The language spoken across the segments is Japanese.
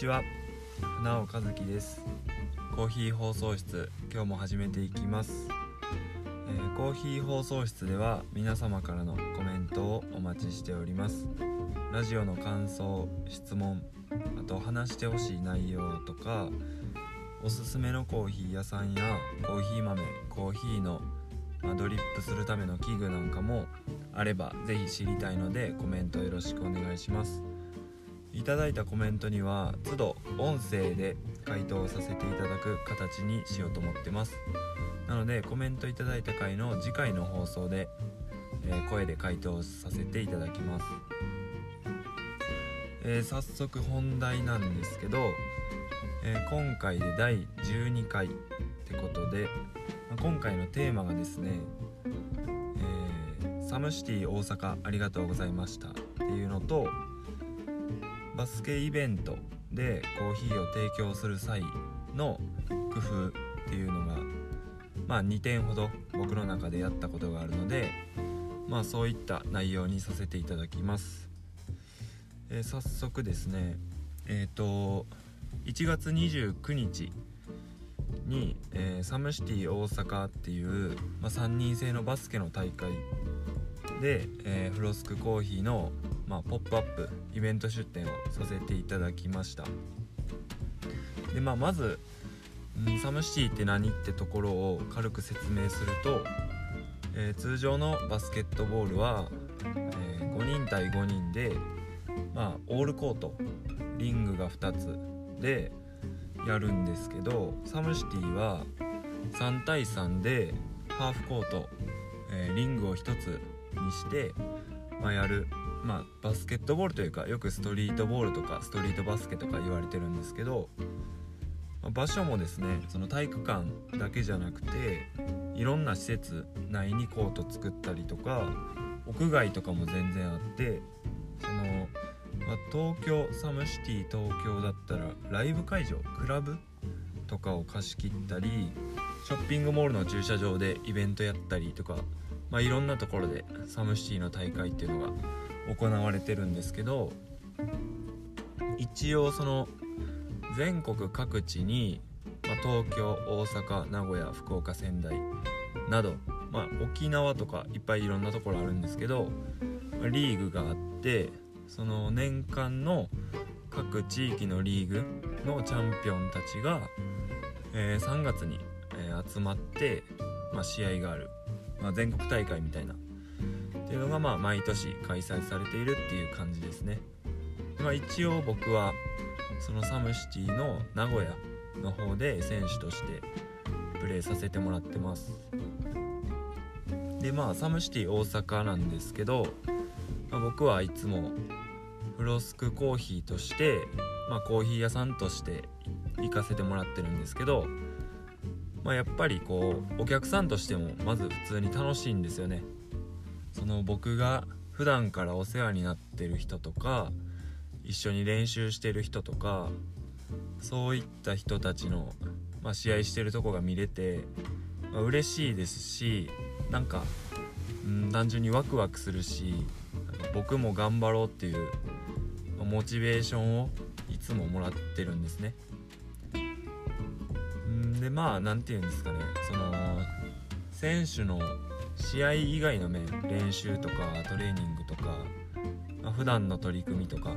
ちは。船尾和樹です。コーヒー放送室今日も始めていきます、えーコーヒー放送室では皆様からのコメントをお待ちしております。ラジオの感想質問あと話してほしい内容とかおすすめのコーヒー屋さんやコーヒー豆コーヒーのまドリップするための器具なんかもあればぜひ知りたいのでコメントよろしくお願いします。いただいたコメントには都度音声で回答させていただく形にしようと思ってます。なのでコメントいただいた回の次回の放送で、えー声で回答させていただきます、えー早速本題なんですけど、えー今回で第12回ってことで、まあ今回のテーマがですね、えーサムシティ大阪ありがとうございましたっていうのとバスケイベントでコーヒーを提供する際の工夫っていうのがまあ2点ほど僕の中でやったことがあるのでまあそういった内容にさせていただきます、えー早速ですねえっ、と1月29日に、えーサムシティ大阪っていう、まあ、3人制のバスケの大会で、えフロスクコーヒーの、まあ、ポップアップイベント出店をさせていただきました。で、まあ、まず、んサムシティって何ってところを軽く説明すると、えー通常のバスケットボールは、え5人対5人で、まあ、オールコートリングが2つでやるんですけどサムシティは3対3でハーフコート、えーリングを1つにして、まあ、やる、まあ、バスケットボールというかよくストリートボールとかストリートバスケとか言われてるんですけど、まあ場所もですねその体育館だけじゃなくていろんな施設内にコート作ったりとか屋外とかも全然あってその、まあ、東京サムシティ東京だったらライブ会場クラブとかを貸し切ったりショッピングモールの駐車場でイベントやったりとか、まあ、いろんなところでサムシティの大会っていうのが行われてるんですけど一応その全国各地に、まあ、東京大阪名古屋福岡仙台など、まあ、沖縄とかいっぱいいろんなところあるんですけど、まリーグがあってその年間の各地域のリーグのチャンピオンたちが、えー3月に、えー集まって、まあ、試合がある、まあ、全国大会みたいなっていうのがまあ毎年開催されているっていう感じですね。まあ、一応僕はそのサムシティの名古屋の方で選手としてプレーさせてもらってます。でまあサムシティ大阪なんですけど、まあ僕はいつもフロスクコーヒーとして、まあ、コーヒー屋さんとして行かせてもらってるんですけど、まあ、やっぱりこうお客さんとしてもまず普通に楽しいんですよねその僕が普段からお世話になってる人とか一緒に練習してる人とかそういった人たちの、まあ、試合してるとこが見れて、まあ、嬉しいですしなんか、うん、単純にワクワクするし僕も頑張ろうっていうまモチベーションをいつももらってるんですね。んでまあ何て言うんですかねその選手の試合以外の面練習とかトレーニングとか、まあ、普段の取り組みとか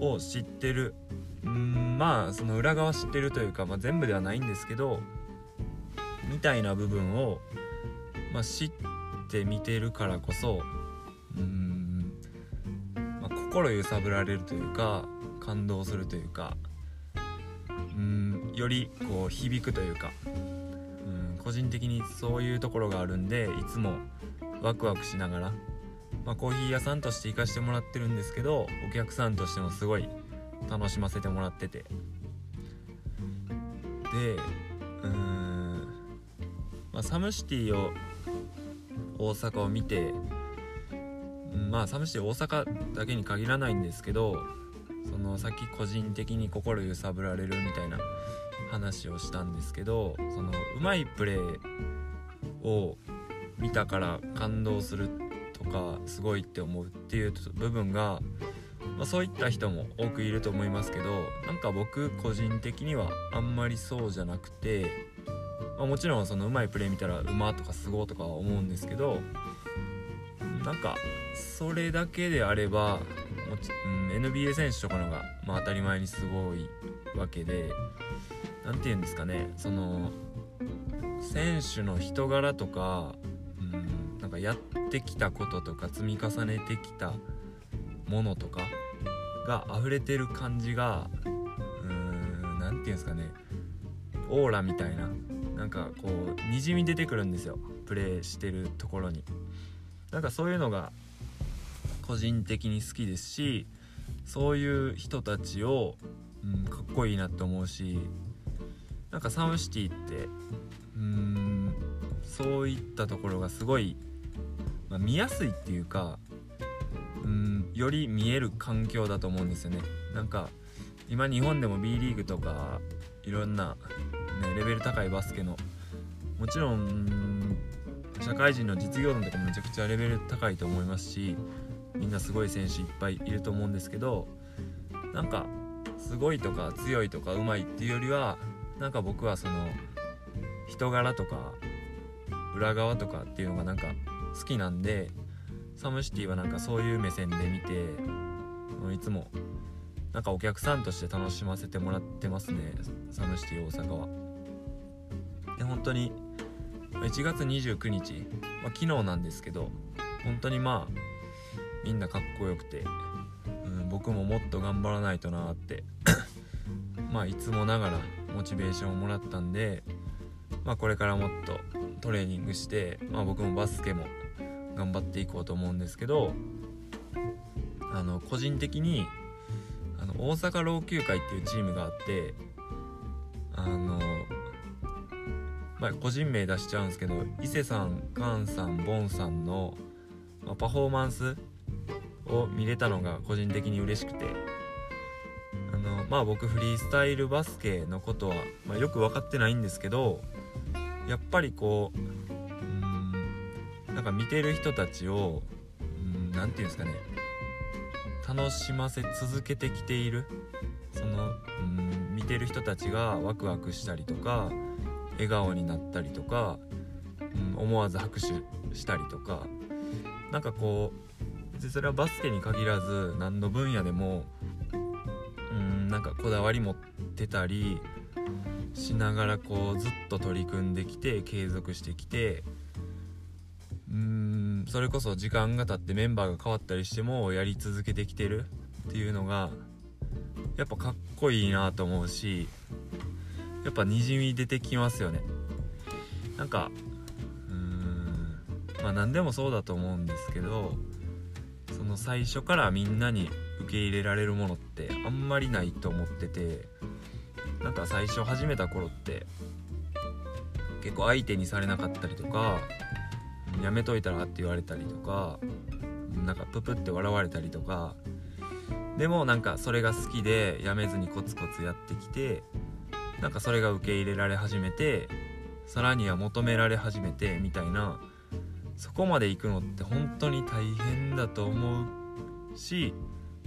を知ってる。うんまあその裏側知ってるというか、まあ、全部ではないんですけどみたいな部分を、まあ、知って見てるからこそうん、まあ、心揺さぶられるというか感動するというかうんよりこう響くというか個人的にそういうところがあるんでいつもワクワクしながら、まあ、コーヒー屋さんとして行かしてもらってるんですけどお客さんとしてもすごい楽しませてもらってて。でうーん、まあ、サムシティを大阪を見てまあサムシティ大阪だけに限らないんですけどそのさっき個人的に心揺さぶられるみたいな話をしたんですけどそのうまいプレーを見たから感動するとかすごいって思うっていう部分が、まあ、そういった人も多くいると思いますけどなんか僕個人的にはあんまりそうじゃなくて、まあ、もちろんそのうまいプレー見たら馬とかすごいとか思うんですけどなんかそれだけであればもち、うん、NBA 選手とかのが、まあ、当たり前にすごいわけで何て言うんですかねその選手の人柄とか、うん、なんかやってきたこととか積み重ねてきたものとかが溢れてる感じが何て言うんですかねオーラみたいななんかこうにじみ出てくるんですよ。プレーしてるところに。なんかそういうのが個人的に好きですしそういう人たちを、うん、かっこいいなって思うしなんかサムシティってうんそういったところがすごい、まあ、見やすいっていうかうんより見える環境だと思うんですよね。なんか今日本でも B リーグとかいろんな、ね、レベル高いバスケのもちろん社会人の実業団とかもめちゃくちゃレベル高いと思いますしみんなすごい選手いっぱいいると思うんですけどなんかすごいとか強いとかうまいっていうよりはなんか僕はその人柄とか裏側とかっていうのがなんか好きなんでサムシティはなんかそういう目線で見ていつもなんかお客さんとして楽しませてもらってますねサムシティ大阪は。で本当に1月29日、まあ、昨日なんですけど本当にまあみんなかっこよくて、うん、僕ももっと頑張らないとなって まあいつもながらモチベーションをもらったんで、まあ、これからもっとトレーニングして、まあ、僕もバスケも頑張っていこうと思うんですけどあの個人的にあの大阪老朽会っていうチームがあってあのまあ個人名出しちゃうんですけど伊勢さん菅さんボンさんの、まあ、パフォーマンスを見れたのが個人的に嬉しくて。あのまあ僕フリースタイルバスケのことは、まあ、よく分かってないんですけどやっぱりこうなんか見てる人たちを何て言うんですかね楽しませ続けてきているそのうん見てる人たちがワクワクしたりとか笑顔になったりとか、うん、思わず拍手したりとかなんかこう別にそれはバスケに限らず何の分野でもうんなんかこだわり持ってたりしながらこうずっと取り組んできて継続してきてうんそれこそ時間が経ってメンバーが変わったりしてもやり続けてきてるっていうのがやっぱかっこいいなと思うしやっぱにじみ出てきますよね。なんかうーんまあ何でもそうだと思うんですけどその最初からみんなに受け入れられるものってあんまりないと思っててなんか最初始めた頃って結構相手にされなかったりとかやめといたらって言われたりとかなんかププって笑われたりとかでもなんかそれが好きでやめずにコツコツやってきてなんかそれが受け入れられ始めてさらには求められ始めてみたいなそこまで行くのって本当に大変だと思うし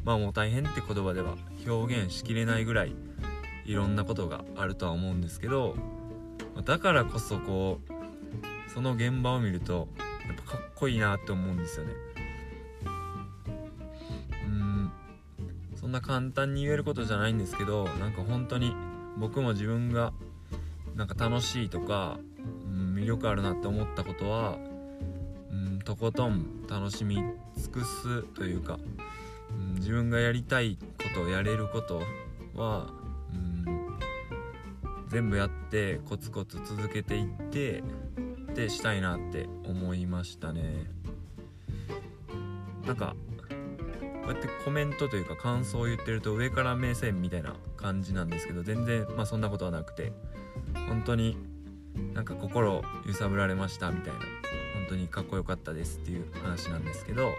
まあもう大変って言葉では表現しきれないぐらいいろんなことがあるとは思うんですけどだからこそこうその現場を見るとやっぱかっこいいなって思うんですよね。うんそんな簡単に言えることじゃないんですけどなんか本当に僕も自分がなんか楽しいとか、うん、魅力あるなって思ったことは、とことん楽しみ尽くすというか、うん、自分がやりたいことやれることは、うん、全部やってコツコツ続けていってってしたいなって思いましたね。なんかこうやってコメントというか感想を言ってると上から目線みたいな感じなんですけど全然まあそんなことはなくて本当になんか心揺さぶられましたみたいな。本当にかっこよかったですっていう話なんですけど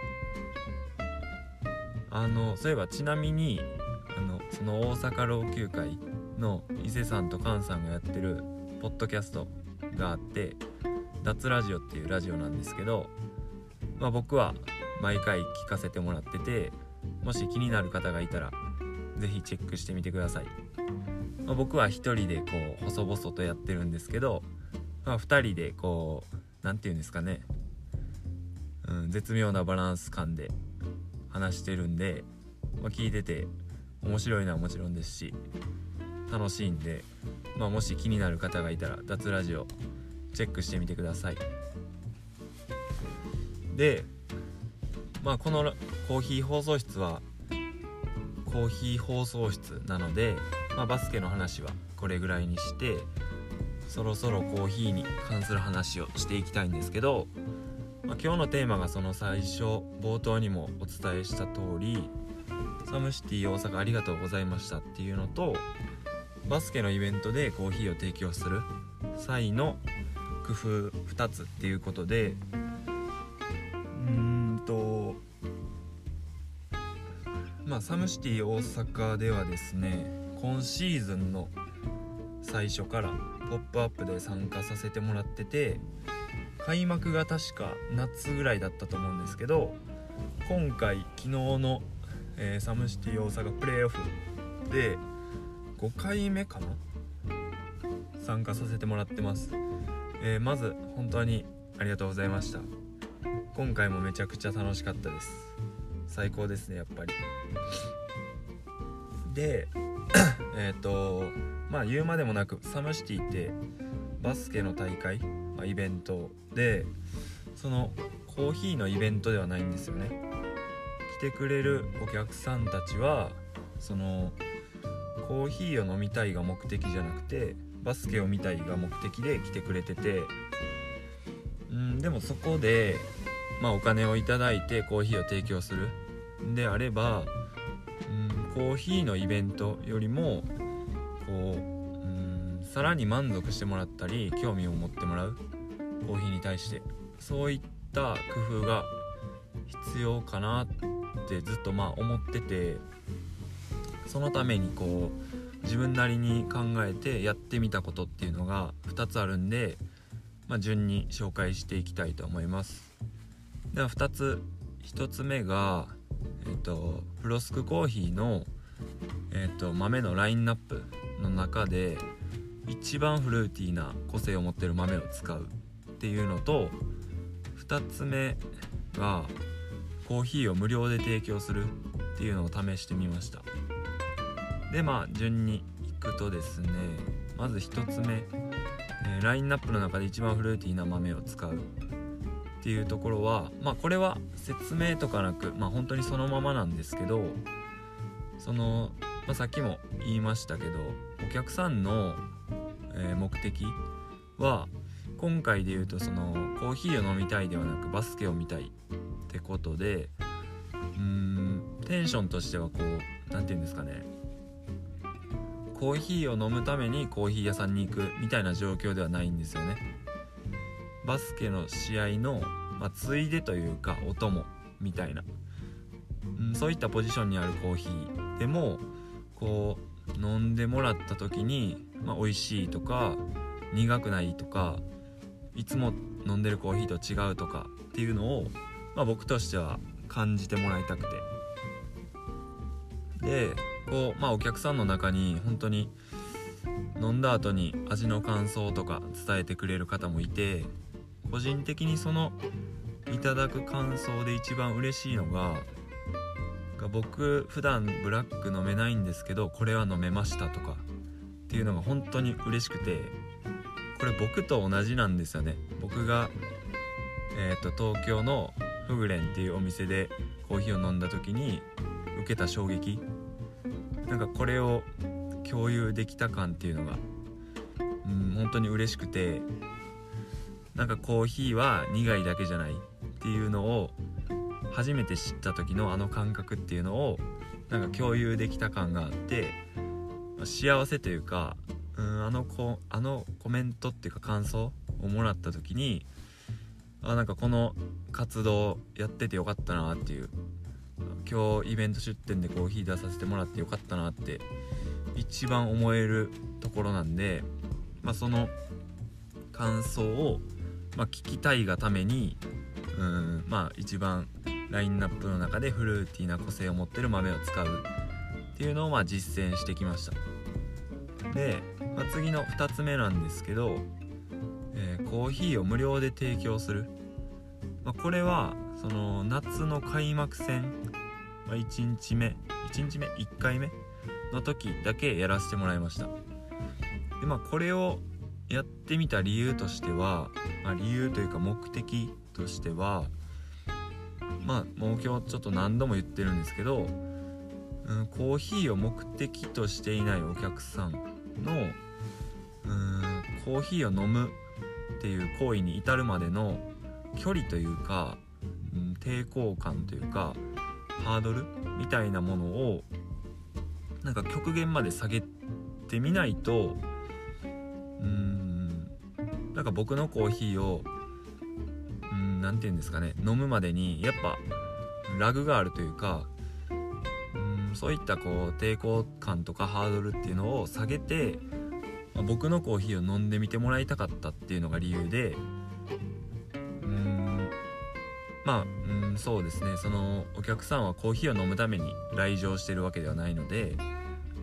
あのそういえばちなみにあのその大阪老朽会の伊勢さんと菅さんがやってるポッドキャストがあって脱ラジオっていうラジオなんですけど、まあ、僕は毎回聞かせてもらっててもし気になる方がいたら是非チェックしてみてください、ま、僕は一人でこう細々とやってるんですけど、まあ、2人でこう何て言うんですかね、うん、絶妙なバランス感で話してるんで、まあ、聞いてて面白いのはもちろんですし楽しいんで、まあ、もし気になる方がいたら脱ラジオチェックしてみてください。でまあこのコーヒー放送室はコーヒー放送室なので、まあ、バスケの話はこれぐらいにしてそろそろコーヒーに関する話をしていきたいんですけど、まあ、今日のテーマがその最初冒頭にもお伝えした通りサムシティ大阪ありがとうございましたっていうのとバスケのイベントでコーヒーを提供する際の工夫2つっていうことでうんとまあサムシティ大阪ではですね今シーズンの最初から「ポップアップで参加させてもらってて開幕が確か夏ぐらいだったと思うんですけど今回昨日の、えー、サムシティ大阪プレーオフで5回目かな？参加させてもらってます。えー、まず本当にありがとうございました。今回もめちゃくちゃ楽しかったです。最高ですねやっぱり。で えっとまあ言うまでもなくサムシティってバスケの大会、まあ、イベントでそのコーヒーのイベントではないんですよね。来てくれるお客さんたちはそのコーヒーを飲みたいが目的じゃなくてバスケを見たいが目的で来てくれててうんでもそこで、まあ、お金をいただいてコーヒーを提供する。であればうんコーヒーのイベントよりもこううんさらに満足してもらったり興味を持ってもらうコーヒーに対してそういった工夫が必要かなってずっとまあ思っててそのためにこう自分なりに考えてやってみたことっていうのが2つあるんで、まあ、順に紹介していきたいと思います。では2つ1つ目がえっ、とフロスクコーヒーの、えっと、豆のラインナップの中で一番フルーティーな個性を持ってる豆を使うっていうのと2つ目がコーヒーを無料で提供するっていうのを試してみました。でまあ順にいくとですねまず1つ目、えー、ラインナップの中で一番フルーティーな豆を使うっていうところはまあこれは説明とかなくまあ本当にそのままなんですけどその、まあ、さっきも言いましたけどお客さんの、えー、目的は今回で言うとそのコーヒーを飲みたいではなくバスケを見たいってことでうーんテンションとしてはこう何て言うんですかね。コーヒーを飲むためにコーヒー屋さんに行くみたいな状況ではないんですよね。バスケの試合の、まあ、ついでというかお供みたいな、うん、そういったポジションにあるコーヒー。でもこう飲んでもらった時に、まあ、美味しいとか苦くないとかいつも飲んでるコーヒーと違うとかっていうのを、まあ、僕としては感じてもらいたくて。でこうまあお客さんの中に本当に飲んだ後に味の感想とか伝えてくれる方もいて個人的にそのいただく感想で一番嬉しいのが僕普段ブラック飲めないんですけどこれは飲めましたとかっていうのが本当に嬉しくてこれ僕と同じなんですよね。僕が、えーと、東京のフグレンっていうお店でコーヒーを飲んだ時に受けた衝撃。なんかこれを共有できた感っていうのがうん本当に嬉しくてなんかコーヒーは苦いだけじゃないっていうのを初めて知った時のあの感覚っていうのをなんか共有できた感があって幸せというかうんあのこあのコメントっていうか感想をもらった時にあなんかこの活動やっててよかったなっていう今日イベント出店でコーヒー出させてもらってよかったなって一番思えるところなんで、まあ、その感想を、まあ、聞きたいがためにうんまあ一番ラインナップの中でフルーティーな個性を持ってる豆を使うっていうのをまあ実践してきました。で、まあ、次の2つ目なんですけど、えー、コーヒーを無料で提供する、まあ、これはその夏の開幕戦、まあ、1日目1日目1回目の時だけやらせてもらいました。でまあこれをやってみた理由としては、まあ、理由というか目的としてはまあもう今日ちょっと何度も言ってるんですけど、うん、コーヒーを目的としていないお客さんのうんコーヒーを飲むっていう行為に至るまでの距離というか、うん、抵抗感というかハードルみたいなものをなんか極限まで下げてみないとうんなんか僕のコーヒーを何て言うんですかね飲むまでにやっぱラグがあるというかうんそういったこう抵抗感とかハードルっていうのを下げて、まあ、僕のコーヒーを飲んでみてもらいたかったっていうのが理由でうんまあうんそうですねそのお客さんはコーヒーを飲むために来場してるわけではないので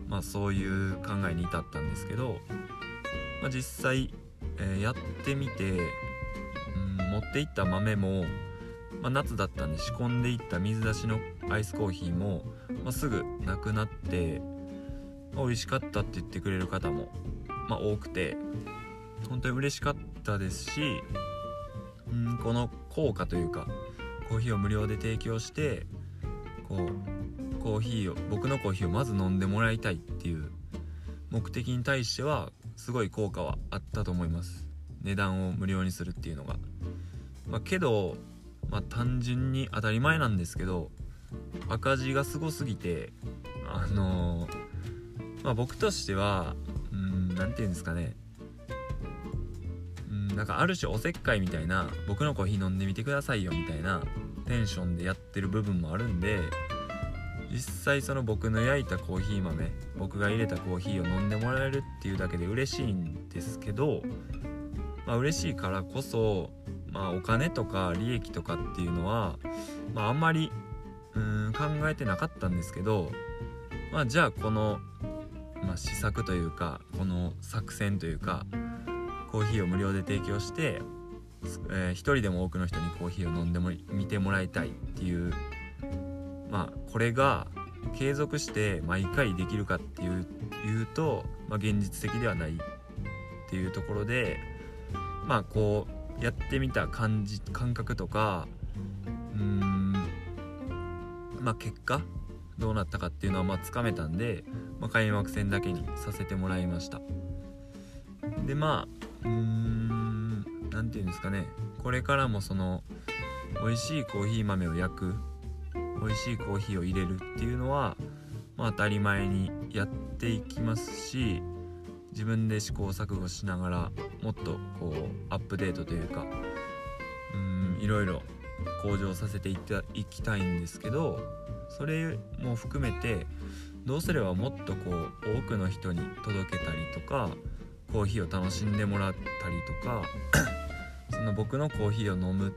まあそういう考えに至ったんですけど、まあ、実際、えー、やってみてっていった豆も、まあ、夏だったんで仕込んでいった水出しのアイスコーヒーも、まあ、すぐなくなって、まあ、美味しかったって言ってくれる方も、まあ、多くて本当に嬉しかったですしうんこの効果というかコーヒーを無料で提供してこうコーヒーを僕のコーヒーをまず飲んでもらいたいっていう目的に対してはすごい効果はあったと思います値段を無料にするっていうのが。まあ、けど、まあ、単純に当たり前なんですけど赤字がすごすぎてあのー、まあ、僕としてはうん何て言うんですかね。うんなんかある種おせっかいみたいな僕のコーヒー飲んでみてくださいよみたいなテンションでやってる部分もあるんで実際その僕の焼いたコーヒー豆僕が入れたコーヒーを飲んでもらえるっていうだけで嬉しいんですけどまあ嬉しいからこそまあ、お金とか利益とかっていうのは、まあ、あんまりうん考えてなかったんですけど、まあ、じゃあこの、まあ、施策というかこの作戦というかコーヒーを無料で提供して、えー、一人でも多くの人にコーヒーを飲んでも見てもらいたいっていうまあこれが継続して毎回できるかっていう言うと、まあ、現実的ではないっていうところでまあこうやってみた感じ感覚とかうーんまあ結果どうなったかっていうのはまあつかめたんで、まあ、開幕戦だけにさせてもらいました。でまあうーん何て言うんですかね。これからもその美味しいコーヒー豆を焼く美味しいコーヒーを入れるっていうのは、まあ、当たり前にやっていきますし自分で試行錯誤しながらもっとこうアップデートというかうんいろいろ向上させていったいきたいんですけどそれも含めてどうすればもっとこう多くの人に届けたりとかコーヒーを楽しんでもらったりとか その僕のコーヒーを飲む、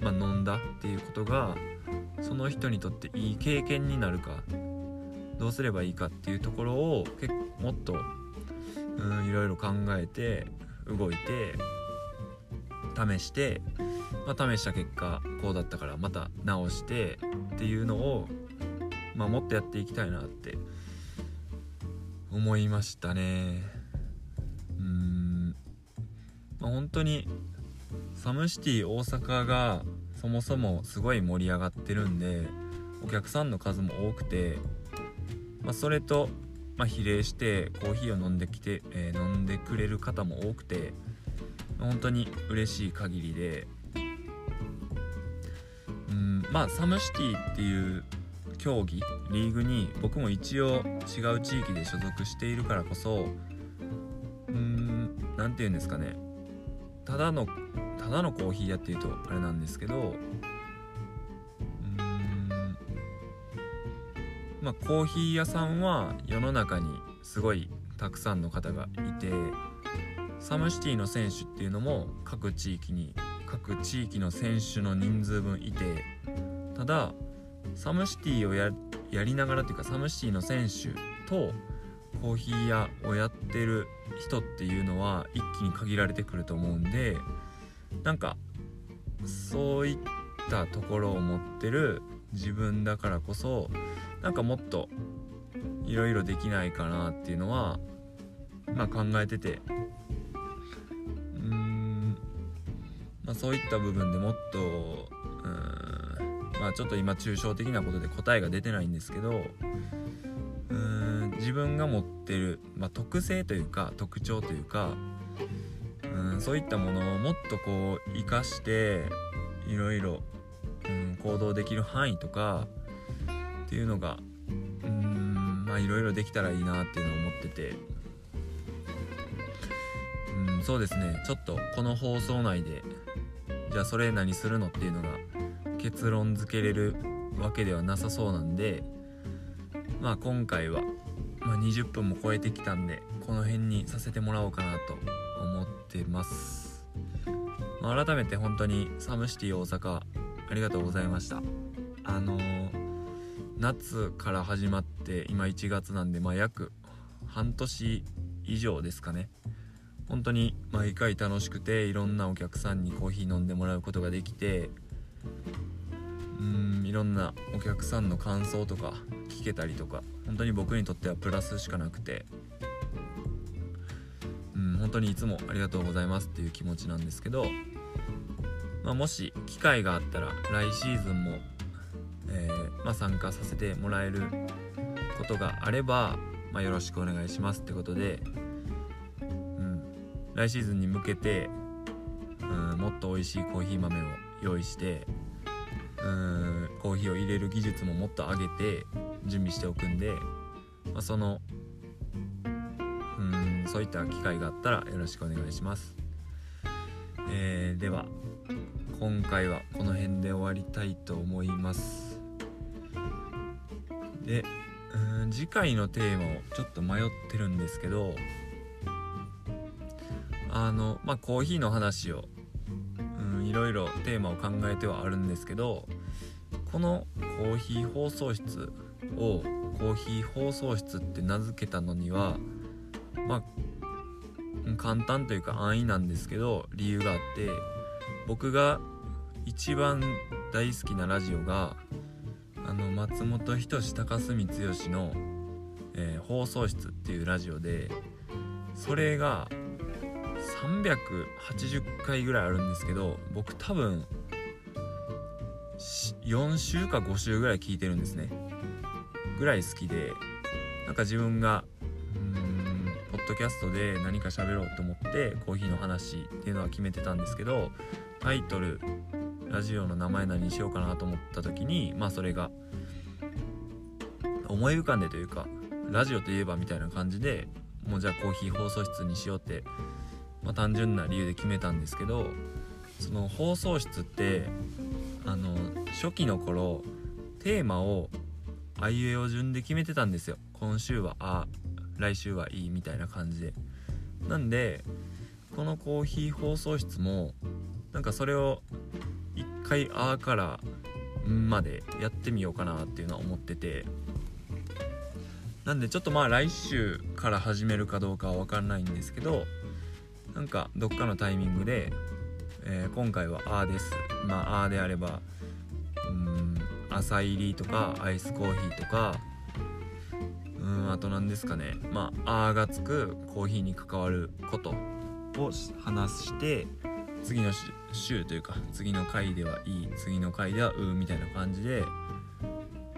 まあ、飲んだっていうことがその人にとっていい経験になるかどうすればいいかっていうところを結構もっとうんいろいろ考えて動いて試して、まあ、試した結果こうだったからまた直してっていうのを、まあ、もっとやっていきたいなって思いましたね。うん、まあ、本当にサムシティ大阪がそもそもすごい盛り上がってるんでお客さんの数も多くて、まあ、それとまあ、比例してコーヒーを飲んできて、えー、飲んでくれる方も多くて本当に嬉しい限りで。うんまあサムシティっていう競技リーグに僕も一応違う地域で所属しているからこそうん何て言うんですかね。ただのただのコーヒー屋っていうとあれなんですけどまあ、コーヒー屋さんは世の中にすごいたくさんの方がいてサムシティの選手っていうのも各地域に各地域の選手の人数分いてただサムシティをややりながらというかサムシティの選手とコーヒー屋をやってる人っていうのは一気に限られてくると思うんでなんかそういったところを持ってる自分だからこそなんかもっといろいろできないかなっていうのはまあ考えててうん、まあ、そういった部分でもっとうんまあちょっと今抽象的なことで答えが出てないんですけどうん自分が持ってる、まあ、特性というか特徴というかうんそういったものをもっとこう生かしていろいろ行動できる範囲とかっていうのがうんまあいろいろできたらいいなっていうのを思ってて。うんそうですね。ちょっとこの放送内でじゃあそれ何するのっていうのが結論付けれるわけではなさそうなんでまあ今回は、まあ、20分も超えてきたんでこの辺にさせてもらおうかなと思ってます、ま改めて本当にサムシティ大阪ありがとうございました。あの夏から始まって今1月なんでまあ約半年以上ですかね。本当に毎回楽しくていろんなお客さんにコーヒー飲んでもらうことができてうんいろんなお客さんの感想とか聞けたりとか本当に僕にとってはプラスしかなくてうん本当にいつもありがとうございますっていう気持ちなんですけど、まあ、もし機会があったら来シーズンも、えーまあ、参加させてもらえることがあれば、まあ、よろしくお願いしますってことで、うん、来シーズンに向けて、うん、もっと美味しいコーヒー豆を用意してうんコーヒーを入れる技術ももっと上げて準備しておくんで、まあ、そのうんそういった機会があったらよろしくお願いします、えーでは。今回はこの辺で終わりたいと思います。でうん次回のテーマをちょっと迷ってるんですけどあのまあコーヒーの話をうんいろいろテーマを考えてはあるんですけどこのコーヒー放送室をコーヒー放送室って名付けたのにはまあ簡単というか安易なんですけど理由があって僕が一番大好きなラジオがあの松本人志高須光義の、えー放送室っていうラジオでそれが380回ぐらいあるんですけど僕多分4週か5週ぐらい聞いてるんですね。ぐらい好きでなんか自分がドキャストで何か喋ろうと思ってコーヒーの話っていうのは決めてたんですけどタイトルラジオの名前何にしようかなと思った時にまあそれが思い浮かんでというかラジオといえばみたいな感じでもうじゃあコーヒー放送室にしようって、まあ、単純な理由で決めたんですけどその放送室ってあの初期の頃テーマをあいうえお順で決めてたんですよ。今週はあ来週はいいみたいな感じで。なんでこのコーヒー放送室もなんかそれを一回あからんまでやってみようかなっていうのは思ってて。なんでちょっとまあ来週から始めるかどうかは分かんないんですけどなんかどっかのタイミングで、えー今回はあです。まああであればうん朝入りとかアイスコーヒーとかうんあと何ですかね。まああがつくコーヒーに関わることを話して次の週というか次の回ではいい次の回ではうみたいな感じで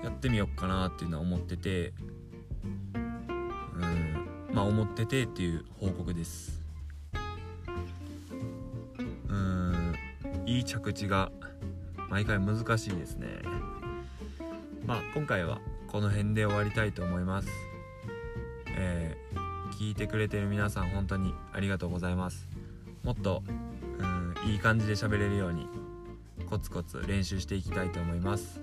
やってみようかなっていうのは思っててうんまあ思っててっていう報告です。うんいい着地が毎回難しいですね。まあ今回はこの辺で終わりたいと思います。えー聞いてくれてる皆さん本当にありがとうございます。もっとうんいい感じで喋れるようにコツコツ練習していきたいと思います、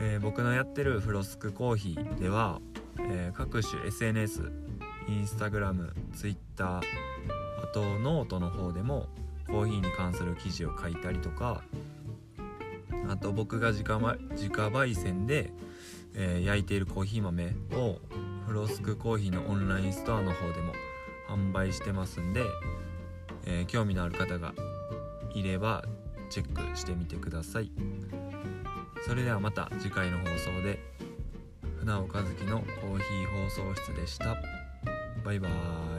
えー僕のやってるフロスクコーヒーでは、えー各種 SNS インスタグラムツイッターあとノートの方でもコーヒーに関する記事を書いたりとかあと僕が自家自家焙煎で、えー、焼いているコーヒー豆をフロスクコーヒーのオンラインストアの方でも販売してますんで、えー、興味のある方がいればチェックしてみてください。それではまた次回の放送で船尾和樹のコーヒー放送室でした。バイバーイ。